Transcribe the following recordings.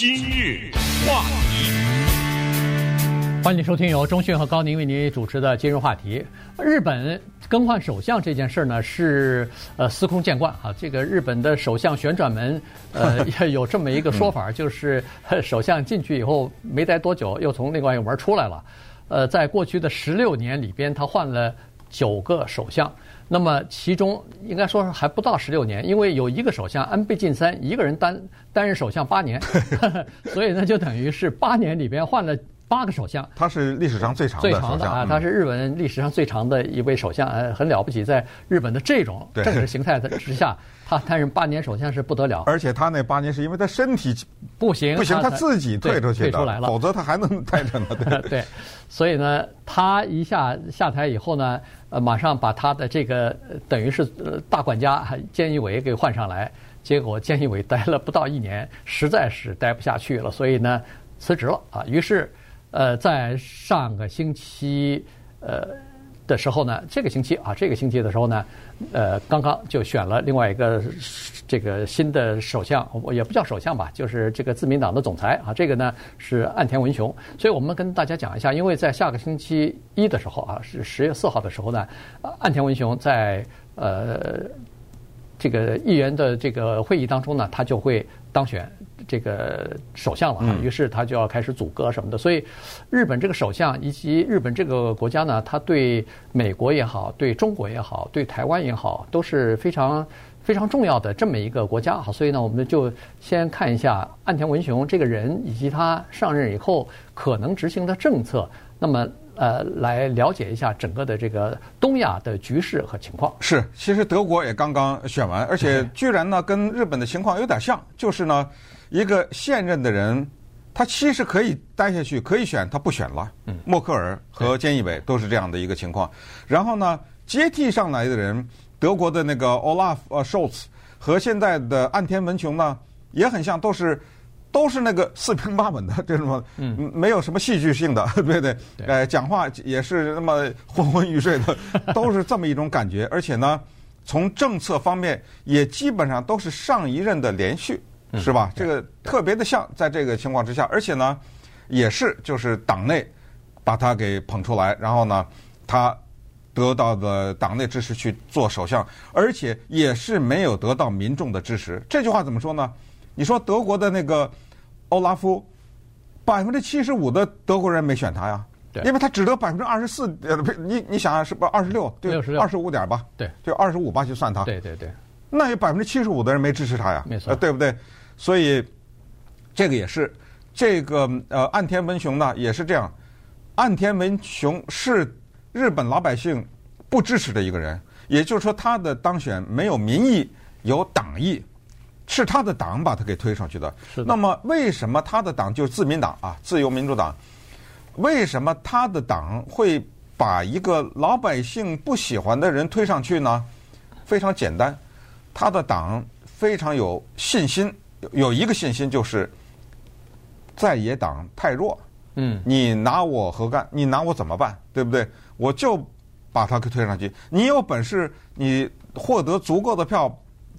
今日话题，欢迎收听由中讯和高宁为您主持的今日话题。日本更换首相这件事呢，是呃司空见惯啊。这个日本的首相旋转门，呃，有这么一个说法，就是首相进去以后没待多久，又从另外一个门出来了。呃，在过去的十六年里边，他换了九个首相。那么其中应该说还不到十六年，因为有一个首相安倍晋三一个人担担任首相八年，所以呢就等于是八年里边换了八个首相。他是历史上最长的最长的啊，他是日本历史上最长的一位首相，呃，很了不起，在日本的这种政治形态的之下，他担任八年首相是不得了。而且他那八年是因为他身体不行，不行，他自己退出去的，退出来了，否则他还能待着呢。对，对，所以呢，他一下下台以后呢。呃，马上把他的这个等于是大管家菅义伟给换上来，结果菅义伟待了不到一年，实在是待不下去了，所以呢辞职了啊。于是，呃，在上个星期呃的时候呢，这个星期啊，这个星期的时候呢，呃，刚刚就选了另外一个这个新的首相，也不叫首相吧，就是这个自民党的总裁啊。这个呢是岸田文雄，所以我们跟大家讲一下，因为在下个星期一的时候啊，是十月四号的时候呢，岸田文雄在呃这个议员的这个会议当中呢，他就会当选。这个首相了，于是他就要开始阻隔什么的。所以，日本这个首相以及日本这个国家呢，他对美国也好，对中国也好，对台湾也好，都是非常非常重要的这么一个国家。好，所以呢，我们就先看一下岸田文雄这个人以及他上任以后可能执行的政策。那么，呃，来了解一下整个的这个东亚的局势和情况。是，其实德国也刚刚选完，而且居然呢，跟日本的情况有点像，就是呢。一个现任的人，他其实可以待下去，可以选，他不选了。默克尔和菅义伟都是这样的一个情况。然后呢，接替上来的人，德国的那个 Olaf 呃 Scholz 和现在的岸田文雄呢，也很像，都是都是那个四平八稳的这种，嗯，没有什么戏剧性的，对不对？呃，讲话也是那么昏昏欲睡的，都是这么一种感觉。而且呢，从政策方面也基本上都是上一任的连续。是吧？这个特别的像，在这个情况之下，而且呢，也是就是党内把他给捧出来，然后呢，他得到的党内支持去做首相，而且也是没有得到民众的支持。这句话怎么说呢？你说德国的那个欧拉夫，百分之七十五的德国人没选他呀，对，因为他只得百分之二十四，呃，你你想想是不是二十六？对，二十五点吧？对，就二十五吧，就算他。对对对，那有百分之七十五的人没支持他呀？没错，对不对？所以，这个也是，这个呃，岸田文雄呢也是这样。岸田文雄是日本老百姓不支持的一个人，也就是说，他的当选没有民意，有党意，是他的党把他给推上去的。是的。那么，为什么他的党就是自民党啊，自由民主党？为什么他的党会把一个老百姓不喜欢的人推上去呢？非常简单，他的党非常有信心。有一个信心就是，在野党太弱，嗯，你拿我何干？你拿我怎么办？对不对？我就把他给推上去。你有本事，你获得足够的票，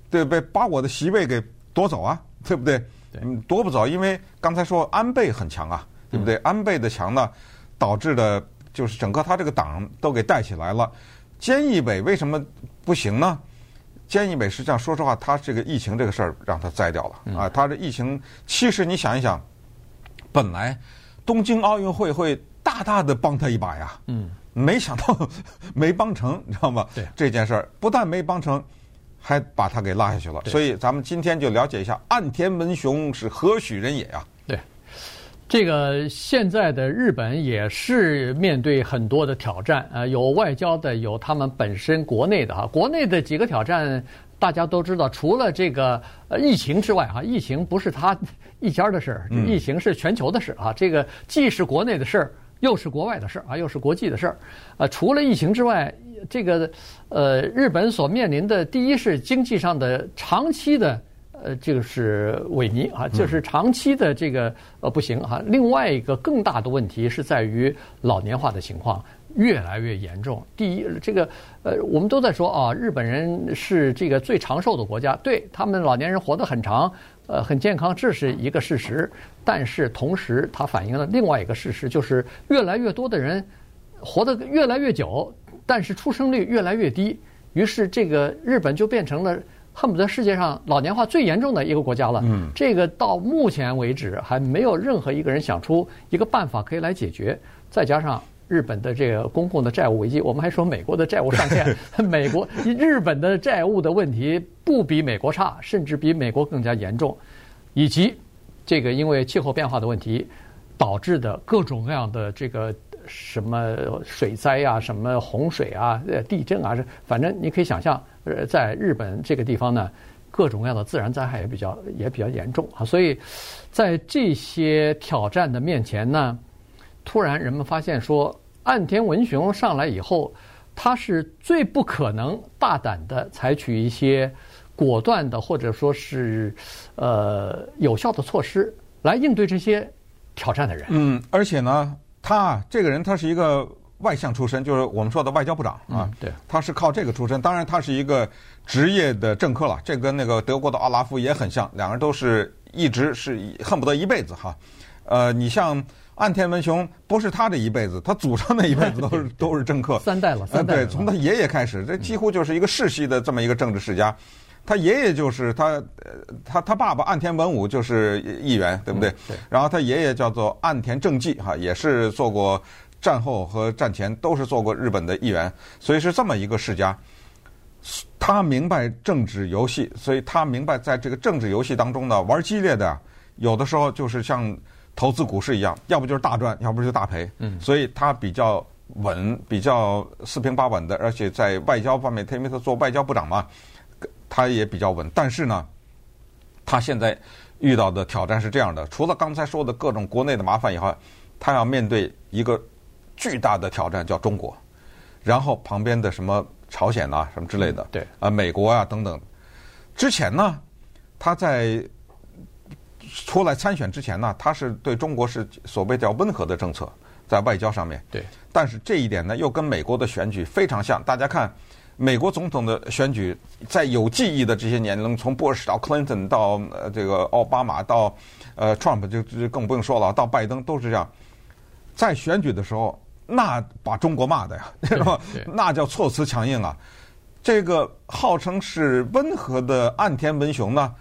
对不对？把我的席位给夺走啊，对不对？对，夺不走，因为刚才说安倍很强啊，对不对？嗯、安倍的强呢，导致的就是整个他这个党都给带起来了。菅义伟为什么不行呢？菅义伟实际上，说实话，他这个疫情这个事儿让他栽掉了啊！他这疫情，其实你想一想，本来东京奥运会会大大的帮他一把呀，嗯，没想到 没帮成，你知道吗？对这件事儿，不但没帮成，还把他给拉下去了。所以咱们今天就了解一下岸田文雄是何许人也呀？这个现在的日本也是面对很多的挑战啊，有外交的，有他们本身国内的哈。国内的几个挑战大家都知道，除了这个呃疫情之外哈，疫情不是他一家的事儿，疫情是全球的事啊。这个既是国内的事儿，又是国外的事儿啊，又是国际的事儿。呃，除了疫情之外，这个呃日本所面临的第一是经济上的长期的。呃，这个是萎靡啊，就是长期的这个呃不行哈。另外一个更大的问题是在于老年化的情况越来越严重。第一，这个呃，我们都在说啊，日本人是这个最长寿的国家，对他们老年人活得很长，呃很健康，这是一个事实。但是同时，它反映了另外一个事实，就是越来越多的人活得越来越久，但是出生率越来越低。于是，这个日本就变成了恨不得世界上老年化最严重的一个国家了。嗯，这个到目前为止还没有任何一个人想出一个办法可以来解决。再加上日本的这个公共的债务危机，我们还说美国的债务上限，美国日本的债务的问题不比美国差，甚至比美国更加严重，以及。这个因为气候变化的问题导致的各种各样的这个什么水灾啊、什么洪水啊、呃地震啊，反正你可以想象，呃，在日本这个地方呢，各种各样的自然灾害也比较也比较严重啊。所以在这些挑战的面前呢，突然人们发现说，岸田文雄上来以后，他是最不可能大胆的采取一些。果断的，或者说是，呃，有效的措施来应对这些挑战的人。嗯，而且呢，他这个人他是一个外向出身，就是我们说的外交部长啊。嗯、对，他是靠这个出身。当然，他是一个职业的政客了。这跟那个德国的奥拉夫也很像，两个人都是一直是恨不得一辈子哈。呃，你像岸田文雄，不是他这一辈子，他祖上那一辈子都是 都是政客，三代了，三代了。对，从他爷爷开始，这几乎就是一个世袭的这么一个政治世家。他爷爷就是他，呃，他他爸爸岸田文武就是议员，对不对？对。然后他爷爷叫做岸田正纪，哈，也是做过战后和战前都是做过日本的议员，所以是这么一个世家。他明白政治游戏，所以他明白在这个政治游戏当中呢，玩激烈的，有的时候就是像投资股市一样，要不就是大赚，要不就大赔。嗯。所以他比较稳，比较四平八稳的，而且在外交方面，因为他做外交部长嘛。他也比较稳，但是呢，他现在遇到的挑战是这样的：除了刚才说的各种国内的麻烦以外，他要面对一个巨大的挑战，叫中国，然后旁边的什么朝鲜啊、什么之类的，对啊，美国啊等等。之前呢，他在出来参选之前呢，他是对中国是所谓叫温和的政策，在外交上面。对，但是这一点呢，又跟美国的选举非常像。大家看。美国总统的选举，在有记忆的这些年，能从布什到 Clinton 到呃这个奥巴马到呃 Trump 就就更不用说了，到拜登都是这样。在选举的时候，那把中国骂的呀，那叫措辞强硬啊。这个号称是温和的岸田文雄呢，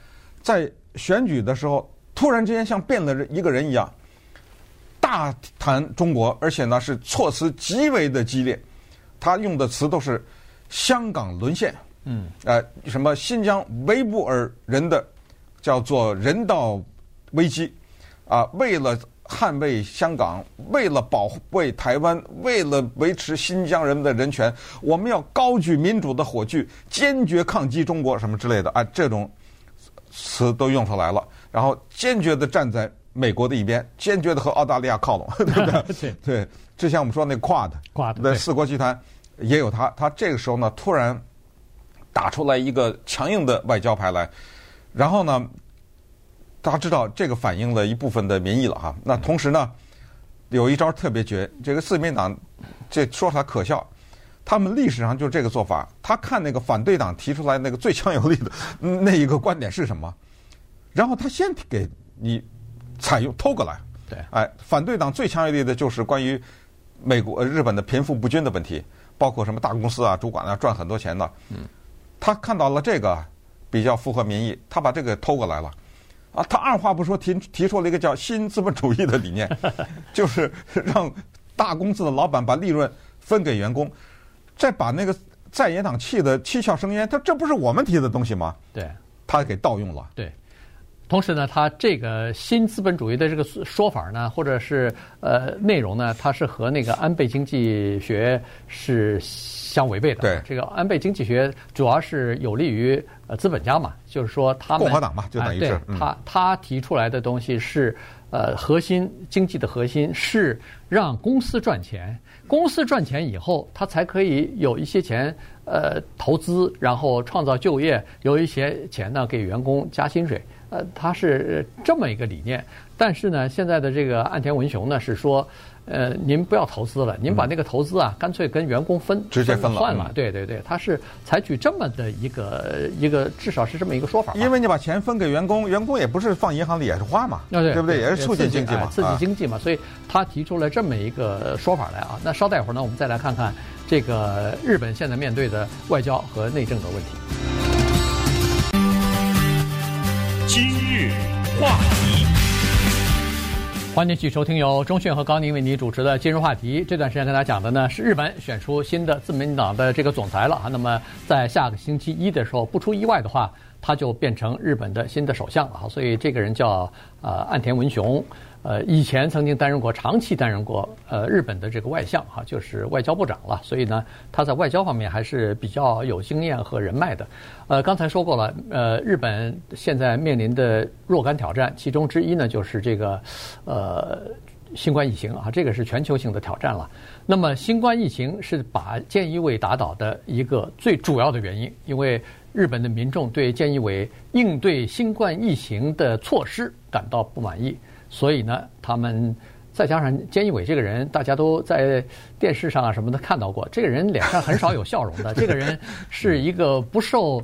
在选举的时候，突然之间像变了一个人一样，大谈中国，而且呢是措辞极为的激烈，他用的词都是。香港沦陷，嗯，呃，什么新疆维吾尔人的叫做人道危机，啊，为了捍卫香港，为了保卫台湾，为了维持新疆人的人权，我们要高举民主的火炬，坚决抗击中国什么之类的。啊，这种词都用出来了，然后坚决的站在美国的一边，坚决的和澳大利亚靠拢，对不对？对。对，之前我们说那 QUAD，QUAD 的四国集团。也有他，他这个时候呢，突然打出来一个强硬的外交牌来，然后呢，大家知道这个反映了一部分的民意了哈。那同时呢，有一招特别绝，这个自民党这说他可笑，他们历史上就这个做法，他看那个反对党提出来那个最强有力的 那一个观点是什么，然后他先给你采用偷过来。对，哎，反对党最强有力的就是关于美国、日本的贫富不均的问题。包括什么大公司啊、主管啊赚很多钱的，嗯，他看到了这个比较符合民意，他把这个偷过来了，啊，他二话不说提提出了一个叫新资本主义的理念，就是让大公司的老板把利润分给员工，再把那个在野党气的七窍生烟，他这不是我们提的东西吗？对，他给盗用了。对。同时呢，它这个新资本主义的这个说法呢，或者是呃内容呢，它是和那个安倍经济学是相违背的。对，这个安倍经济学主要是有利于呃资本家嘛，就是说他们共和党嘛，就等于是、他他提出来的东西是呃核心经济的核心是让公司赚钱，公司赚钱以后，他才可以有一些钱呃投资，然后创造就业，有一些钱呢给员工加薪水。呃，他是这么一个理念，但是呢，现在的这个岸田文雄呢是说，呃，您不要投资了，您把那个投资啊，干脆跟员工分，直接分了，换了。对对对，他是采取这么的一个一个，至少是这么一个说法。因为你把钱分给员工，员工也不是放银行里也是花嘛，对不对？也是促进经济嘛，刺激经济嘛。所以他提出了这么一个说法来啊。那稍待会儿呢，我们再来看看这个日本现在面对的外交和内政的问题。今日话题。欢迎继续收听由钟迅和高宁为您主持的今日话题。这段时间跟大家讲的呢是日本选出新的自民党的这个总裁了啊。那么在下个星期一的时候，不出意外的话，他就变成日本的新的首相了啊。所以这个人叫呃岸田文雄。呃，以前曾经担任过，长期担任过呃日本的这个外相哈，就是外交部长了。所以呢，他在外交方面还是比较有经验和人脉的。呃，刚才说过了，呃，日本现在面临的若干挑战，其中之一呢就是这个呃新冠疫情啊，这个是全球性的挑战了。那么，新冠疫情是把菅义伟打倒的一个最主要的原因，因为日本的民众对菅义伟应对新冠疫情的措施感到不满意。所以呢，他们再加上菅义伟这个人，大家都在电视上啊什么的看到过，这个人脸上很少有笑容的。这个人是一个不受，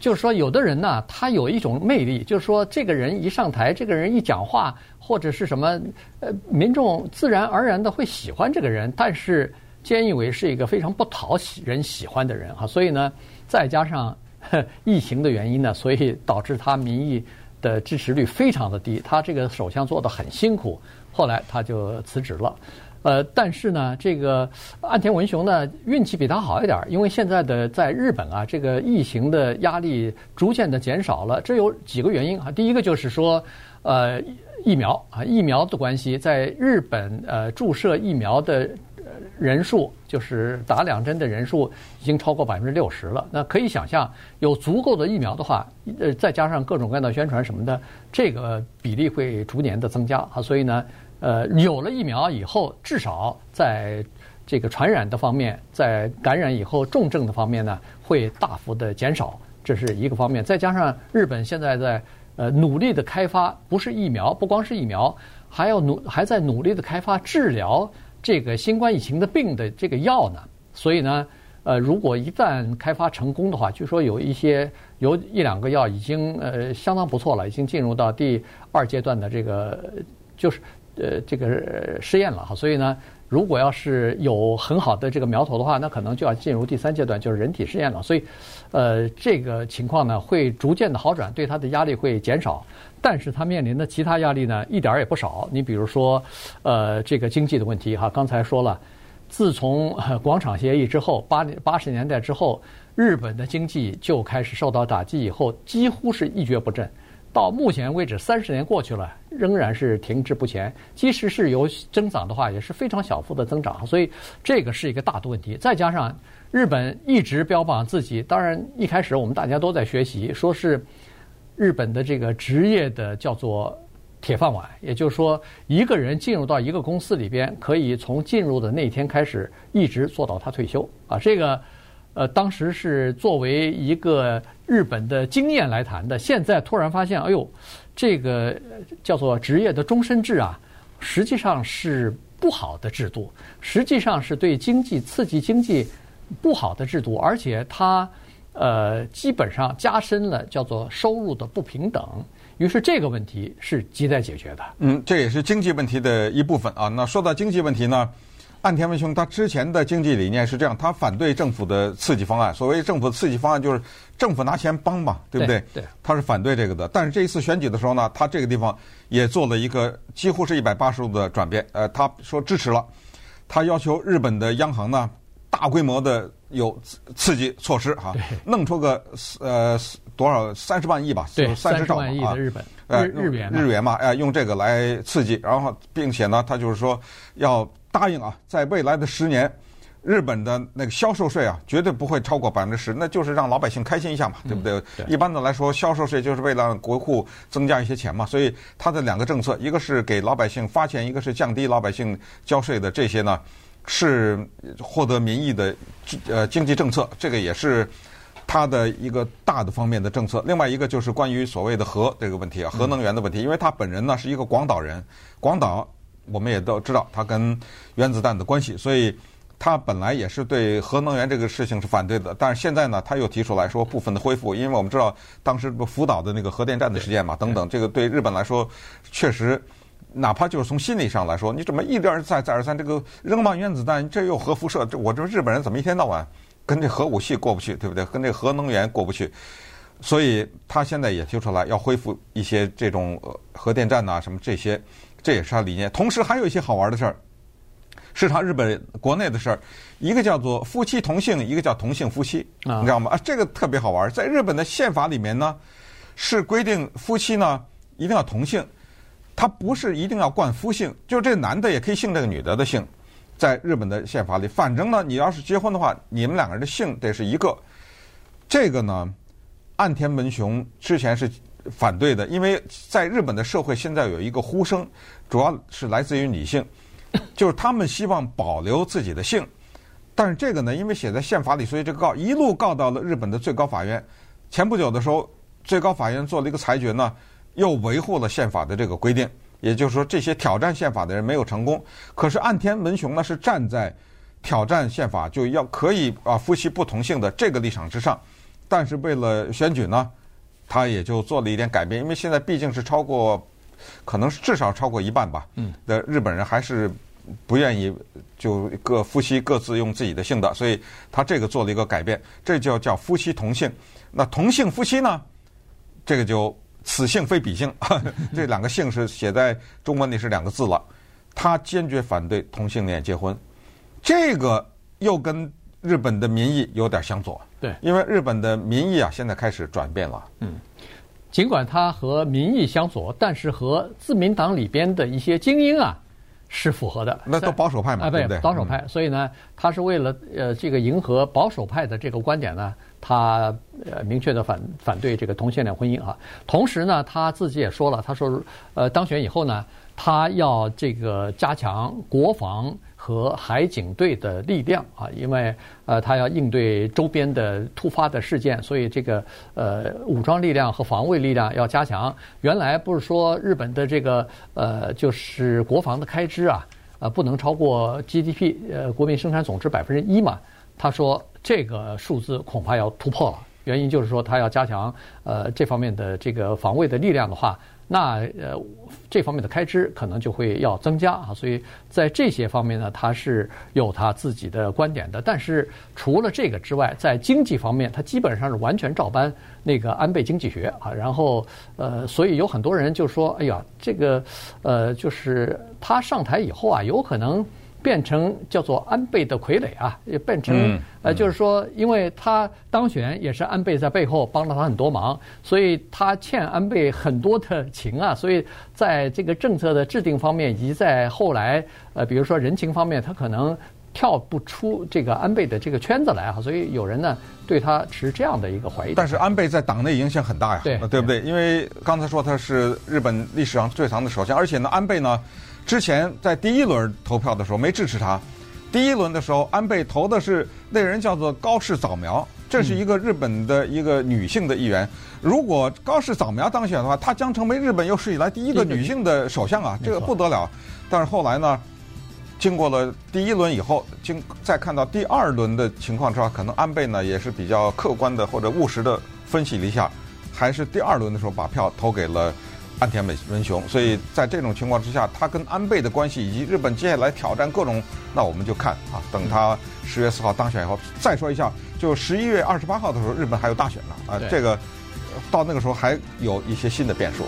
就是说，有的人呢，他有一种魅力，就是说，这个人一上台，这个人一讲话或者是什么，呃，民众自然而然的会喜欢这个人。但是菅义伟是一个非常不讨喜人喜欢的人哈，所以呢，再加上 疫情的原因呢，所以导致他民意。的支持率非常的低，他这个首相做的很辛苦，后来他就辞职了。呃，但是呢，这个岸田文雄呢运气比他好一点，因为现在的在日本啊，这个疫情的压力逐渐的减少了。这有几个原因啊，第一个就是说，呃，疫苗啊，疫苗的关系，在日本呃注射疫苗的。人数就是打两针的人数已经超过百分之六十了。那可以想象，有足够的疫苗的话，呃，再加上各种各样的宣传什么的，这个比例会逐年的增加啊。所以呢，呃，有了疫苗以后，至少在这个传染的方面，在感染以后重症的方面呢，会大幅的减少，这是一个方面。再加上日本现在在呃努力的开发，不是疫苗，不光是疫苗，还要努还在努力的开发治疗。这个新冠疫情的病的这个药呢，所以呢，呃，如果一旦开发成功的话，据说有一些有一两个药已经呃相当不错了，已经进入到第二阶段的这个就是呃这个试验了哈。所以呢，如果要是有很好的这个苗头的话，那可能就要进入第三阶段，就是人体试验了。所以，呃，这个情况呢会逐渐的好转，对它的压力会减少。但是他面临的其他压力呢，一点儿也不少。你比如说，呃，这个经济的问题哈，刚才说了，自从广场协议之后，八八十年代之后，日本的经济就开始受到打击，以后几乎是一蹶不振。到目前为止，三十年过去了，仍然是停滞不前。即使是有增长的话，也是非常小幅的增长。所以这个是一个大的问题。再加上日本一直标榜自己，当然一开始我们大家都在学习，说是。日本的这个职业的叫做铁饭碗，也就是说，一个人进入到一个公司里边，可以从进入的那天开始一直做到他退休啊。这个呃，当时是作为一个日本的经验来谈的。现在突然发现，哎呦，这个叫做职业的终身制啊，实际上是不好的制度，实际上是对经济刺激经济不好的制度，而且它。呃，基本上加深了叫做收入的不平等，于是这个问题是亟待解决的。嗯，这也是经济问题的一部分啊。那说到经济问题呢，岸田文雄他之前的经济理念是这样，他反对政府的刺激方案。所谓政府刺激方案，就是政府拿钱帮嘛，对不对？对。他是反对这个的。但是这一次选举的时候呢，他这个地方也做了一个几乎是一百八十度的转变。呃，他说支持了，他要求日本的央行呢，大规模的。有刺激措施哈，弄出个呃多少三十万亿吧，对，三十兆万亿的日本呃日元日元嘛，哎，用这个来刺激，然后并且呢，他就是说要答应啊，在未来的十年，日本的那个销售税啊，绝对不会超过百分之十，那就是让老百姓开心一下嘛，对不对？对。一般的来说，销售税就是为了让国库增加一些钱嘛，所以它的两个政策，一个是给老百姓发钱，一个是降低老百姓交税的这些呢。是获得民意的呃经济政策，这个也是它的一个大的方面的政策。另外一个就是关于所谓的核这个问题啊，核能源的问题，因为他本人呢是一个广岛人，广岛我们也都知道它跟原子弹的关系，所以。他本来也是对核能源这个事情是反对的，但是现在呢，他又提出来说部分的恢复，因为我们知道当时不福岛的那个核电站的事件嘛，等等，这个对日本来说确实，哪怕就是从心理上来说，你怎么一而再再而三这个扔完原子弹，这又核辐射，这我这日本人怎么一天到晚跟这核武器过不去，对不对？跟这核能源过不去，所以他现在也提出来要恢复一些这种核电站呐、啊，什么这些，这也是他理念。同时还有一些好玩的事儿。是他日本国内的事儿，一个叫做夫妻同姓，一个叫同姓夫妻，你知道吗？啊，这个特别好玩，在日本的宪法里面呢，是规定夫妻呢一定要同姓，他不是一定要冠夫姓，就是这男的也可以姓这个女的的姓，在日本的宪法里，反正呢，你要是结婚的话，你们两个人的姓得是一个。这个呢，岸田文雄之前是反对的，因为在日本的社会现在有一个呼声，主要是来自于女性。就是他们希望保留自己的姓，但是这个呢，因为写在宪法里，所以这个告一路告到了日本的最高法院。前不久的时候，最高法院做了一个裁决呢，又维护了宪法的这个规定。也就是说，这些挑战宪法的人没有成功。可是岸田文雄呢，是站在挑战宪法就要可以啊夫妻不同姓的这个立场之上。但是为了选举呢，他也就做了一点改变，因为现在毕竟是超过。可能是至少超过一半吧。嗯，的日本人还是不愿意就各夫妻各自用自己的姓的，所以他这个做了一个改变，这就叫夫妻同姓。那同姓夫妻呢？这个就此姓非彼姓，这两个姓是写在中文里是两个字了。他坚决反对同性恋结婚，这个又跟日本的民意有点相左。对，因为日本的民意啊，现在开始转变了。嗯。尽管他和民意相左，但是和自民党里边的一些精英啊是符合的。那都保守派嘛，对不对？保守派，所以呢，他是为了呃这个迎合保守派的这个观点呢，他呃明确的反反对这个同性恋婚姻啊。同时呢，他自己也说了，他说呃当选以后呢，他要这个加强国防。和海警队的力量啊，因为呃，他要应对周边的突发的事件，所以这个呃，武装力量和防卫力量要加强。原来不是说日本的这个呃，就是国防的开支啊，呃，不能超过 GDP 呃，国民生产总值百分之一嘛？他说这个数字恐怕要突破了，原因就是说他要加强呃这方面的这个防卫的力量的话。那呃，这方面的开支可能就会要增加啊，所以在这些方面呢，他是有他自己的观点的。但是除了这个之外，在经济方面，他基本上是完全照搬那个安倍经济学啊。然后呃，所以有很多人就说：“哎呀，这个呃，就是他上台以后啊，有可能。”变成叫做安倍的傀儡啊，也变成呃，就是说，因为他当选也是安倍在背后帮了他很多忙，所以他欠安倍很多的情啊，所以在这个政策的制定方面，以及在后来呃，比如说人情方面，他可能跳不出这个安倍的这个圈子来啊，所以有人呢对他持这样的一个怀疑。但是安倍在党内影响很大呀，对对不对？因为刚才说他是日本历史上最长的首相，而且呢，安倍呢。之前在第一轮投票的时候没支持他，第一轮的时候安倍投的是那人叫做高市早苗，这是一个日本的一个女性的议员。如果高市早苗当选的话，她将成为日本有史以来第一个女性的首相啊，这个不得了。但是后来呢，经过了第一轮以后，经再看到第二轮的情况之后，可能安倍呢也是比较客观的或者务实的分析了一下，还是第二轮的时候把票投给了。岸田文雄，所以在这种情况之下，他跟安倍的关系以及日本接下来挑战各种，那我们就看啊，等他十月四号当选以后再说一下。就十一月二十八号的时候，日本还有大选呢啊，这个到那个时候还有一些新的变数。